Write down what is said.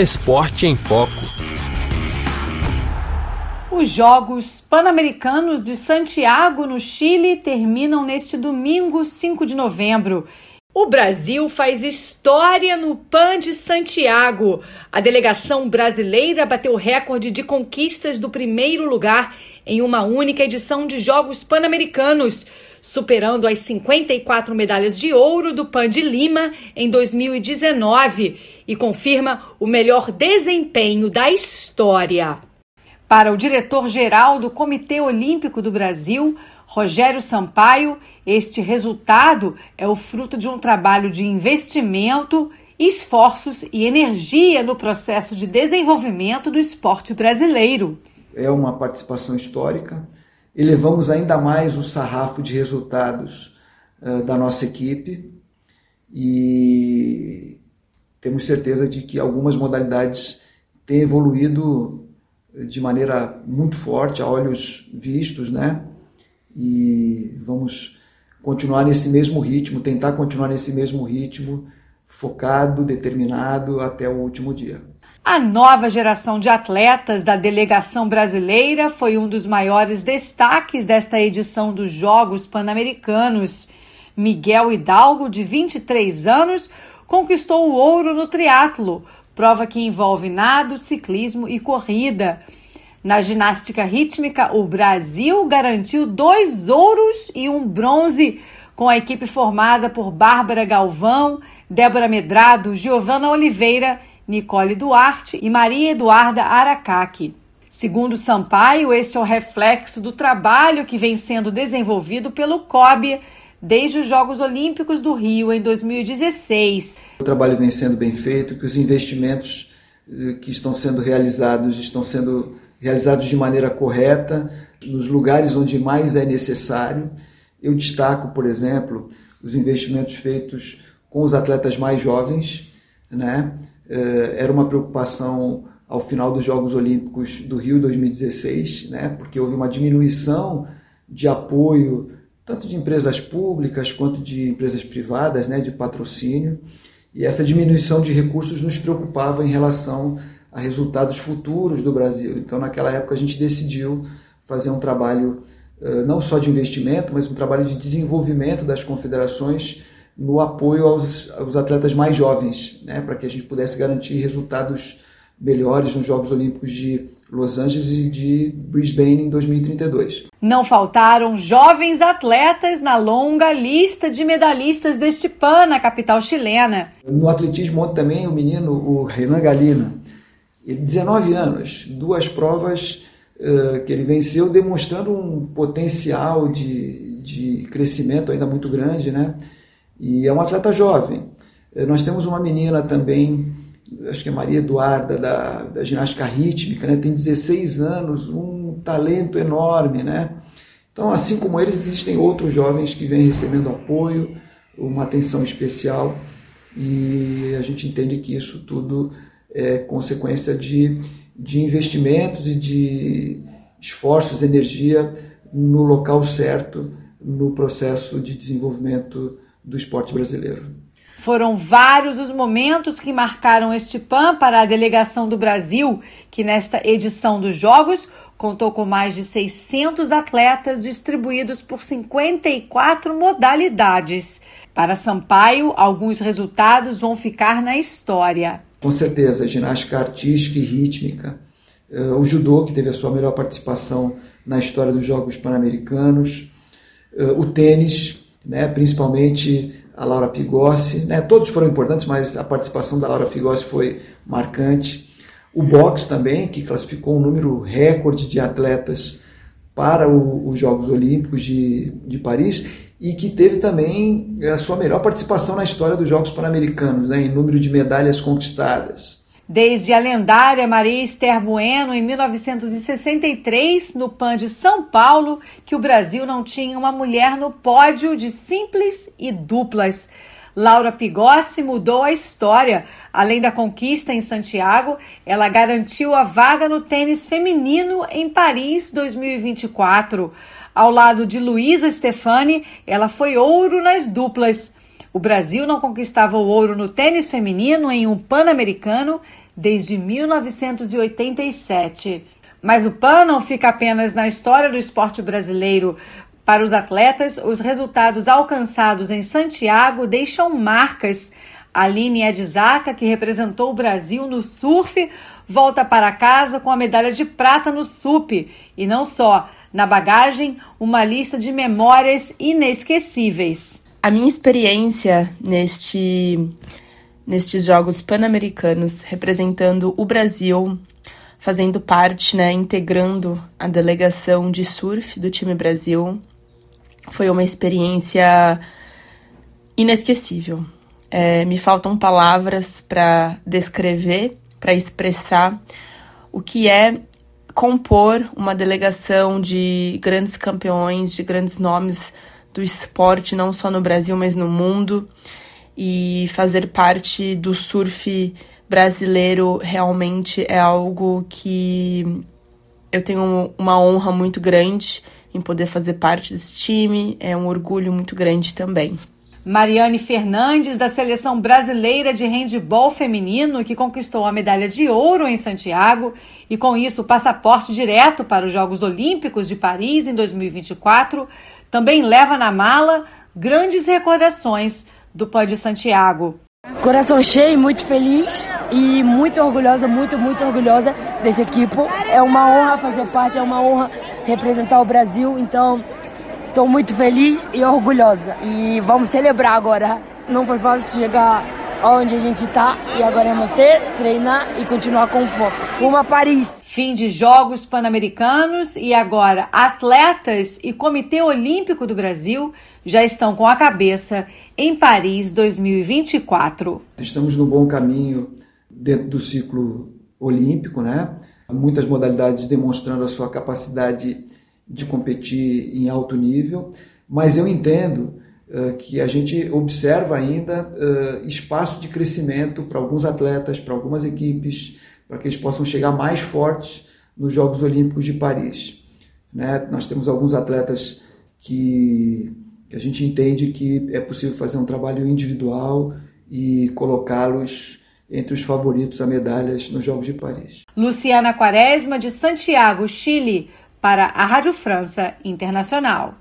Esporte em Foco. Os Jogos Pan-Americanos de Santiago, no Chile, terminam neste domingo, 5 de novembro. O Brasil faz história no Pan de Santiago. A delegação brasileira bateu recorde de conquistas do primeiro lugar em uma única edição de Jogos Pan-Americanos, superando as 54 medalhas de ouro do Pan de Lima em 2019 e confirma o melhor desempenho da história. Para o diretor-geral do Comitê Olímpico do Brasil, Rogério Sampaio, este resultado é o fruto de um trabalho de investimento, esforços e energia no processo de desenvolvimento do esporte brasileiro é uma participação histórica. Elevamos ainda mais o sarrafo de resultados uh, da nossa equipe e temos certeza de que algumas modalidades têm evoluído de maneira muito forte, a olhos vistos, né? E vamos continuar nesse mesmo ritmo, tentar continuar nesse mesmo ritmo, focado, determinado até o último dia. A nova geração de atletas da delegação brasileira foi um dos maiores destaques desta edição dos Jogos Pan-Americanos. Miguel Hidalgo, de 23 anos, conquistou o ouro no triatlo, prova que envolve nado, ciclismo e corrida. Na ginástica rítmica, o Brasil garantiu dois ouros e um bronze, com a equipe formada por Bárbara Galvão, Débora Medrado, Giovana Oliveira Nicole Duarte e Maria Eduarda Aracaki. Segundo Sampaio, este é o reflexo do trabalho que vem sendo desenvolvido pelo COB desde os Jogos Olímpicos do Rio em 2016. O trabalho vem sendo bem feito, que os investimentos eh, que estão sendo realizados estão sendo realizados de maneira correta, nos lugares onde mais é necessário. Eu destaco, por exemplo, os investimentos feitos com os atletas mais jovens, né? Eh, era uma preocupação ao final dos Jogos Olímpicos do Rio 2016, né, porque houve uma diminuição de apoio tanto de empresas públicas quanto de empresas privadas, né, de patrocínio, e essa diminuição de recursos nos preocupava em relação a resultados futuros do Brasil. Então, naquela época, a gente decidiu fazer um trabalho eh, não só de investimento, mas um trabalho de desenvolvimento das confederações no apoio aos, aos atletas mais jovens, né, para que a gente pudesse garantir resultados melhores nos Jogos Olímpicos de Los Angeles e de Brisbane em 2032. Não faltaram jovens atletas na longa lista de medalhistas deste PAN na capital chilena. No atletismo ontem também o menino, o Renan Galina, ele 19 anos, duas provas uh, que ele venceu, demonstrando um potencial de, de crescimento ainda muito grande, né? E é um atleta jovem. Eh, nós temos uma menina também, acho que é Maria Eduarda, da, da ginástica rítmica, né? tem 16 anos, um talento enorme. Né? Então, assim como eles, existem outros jovens que vêm recebendo apoio, uma atenção especial, e a gente entende que isso tudo é consequência de, de investimentos e de esforços, energia no local certo, no processo de desenvolvimento do esporte brasileiro. Foram vários os momentos que marcaram este PAN para a delegação do Brasil, que nesta edição dos Jogos contou com mais de 600 atletas distribuídos por 54 modalidades. Para Sampaio, alguns resultados vão ficar na história. Com certeza, ginástica artística e rítmica, eh, o judô, que teve a sua melhor participação na história dos Jogos Pan-Americanos, eh, o tênis, né, principalmente a Laura Pigossi, né, todos foram importantes, mas a participação da Laura Pigossi foi marcante. O boxe também, que classificou um número recorde de atletas para o, os Jogos Olímpicos de, de Paris e que teve também a sua melhor participação na história dos Jogos Pan-Americanos, né, em número de medalhas conquistadas. Desde a lendária Maria Esther Bueno, em 1963, no PAN de São Paulo, que o Brasil não tinha uma mulher no pódio de simples e duplas. Laura Pigossi mudou a história. Além da conquista em Santiago, ela garantiu a vaga no tênis feminino em Paris 2024. Ao lado de Luísa Stefani, ela foi ouro nas duplas. O Brasil não conquistava o ouro no tênis feminino em um Pan-Americano desde 1987. Mas o PAN não fica apenas na história do esporte brasileiro. Para os atletas, os resultados alcançados em Santiago deixam marcas. Aline Edzaca, que representou o Brasil no surf, volta para casa com a medalha de prata no SUP. E não só, na bagagem, uma lista de memórias inesquecíveis. A minha experiência neste, nestes Jogos Pan-Americanos, representando o Brasil, fazendo parte, né, integrando a delegação de surf do time Brasil, foi uma experiência inesquecível. É, me faltam palavras para descrever, para expressar o que é compor uma delegação de grandes campeões, de grandes nomes do esporte, não só no Brasil, mas no mundo, e fazer parte do surf brasileiro realmente é algo que eu tenho uma honra muito grande em poder fazer parte desse time, é um orgulho muito grande também. Mariane Fernandes, da seleção brasileira de handebol feminino, que conquistou a medalha de ouro em Santiago e, com isso, o passaporte direto para os Jogos Olímpicos de Paris em 2024, também leva na mala grandes recordações do Pó de Santiago. Coração cheio, muito feliz e muito orgulhosa, muito, muito orgulhosa desse equipe. É uma honra fazer parte, é uma honra representar o Brasil, então Estou muito feliz e orgulhosa. E vamos celebrar agora. Não foi fácil chegar onde a gente está e agora é manter, treinar e continuar com foco. Rumo a Paris. Fim de Jogos Pan-Americanos e agora atletas e Comitê Olímpico do Brasil já estão com a cabeça em Paris 2024. Estamos no bom caminho dentro do ciclo olímpico, né? Muitas modalidades demonstrando a sua capacidade de competir em alto nível, mas eu entendo uh, que a gente observa ainda uh, espaço de crescimento para alguns atletas, para algumas equipes, para que eles possam chegar mais fortes nos Jogos Olímpicos de Paris. Né? Nós temos alguns atletas que, que a gente entende que é possível fazer um trabalho individual e colocá-los entre os favoritos a medalhas nos Jogos de Paris. Luciana Quaresma, de Santiago, Chile para a Rádio França Internacional.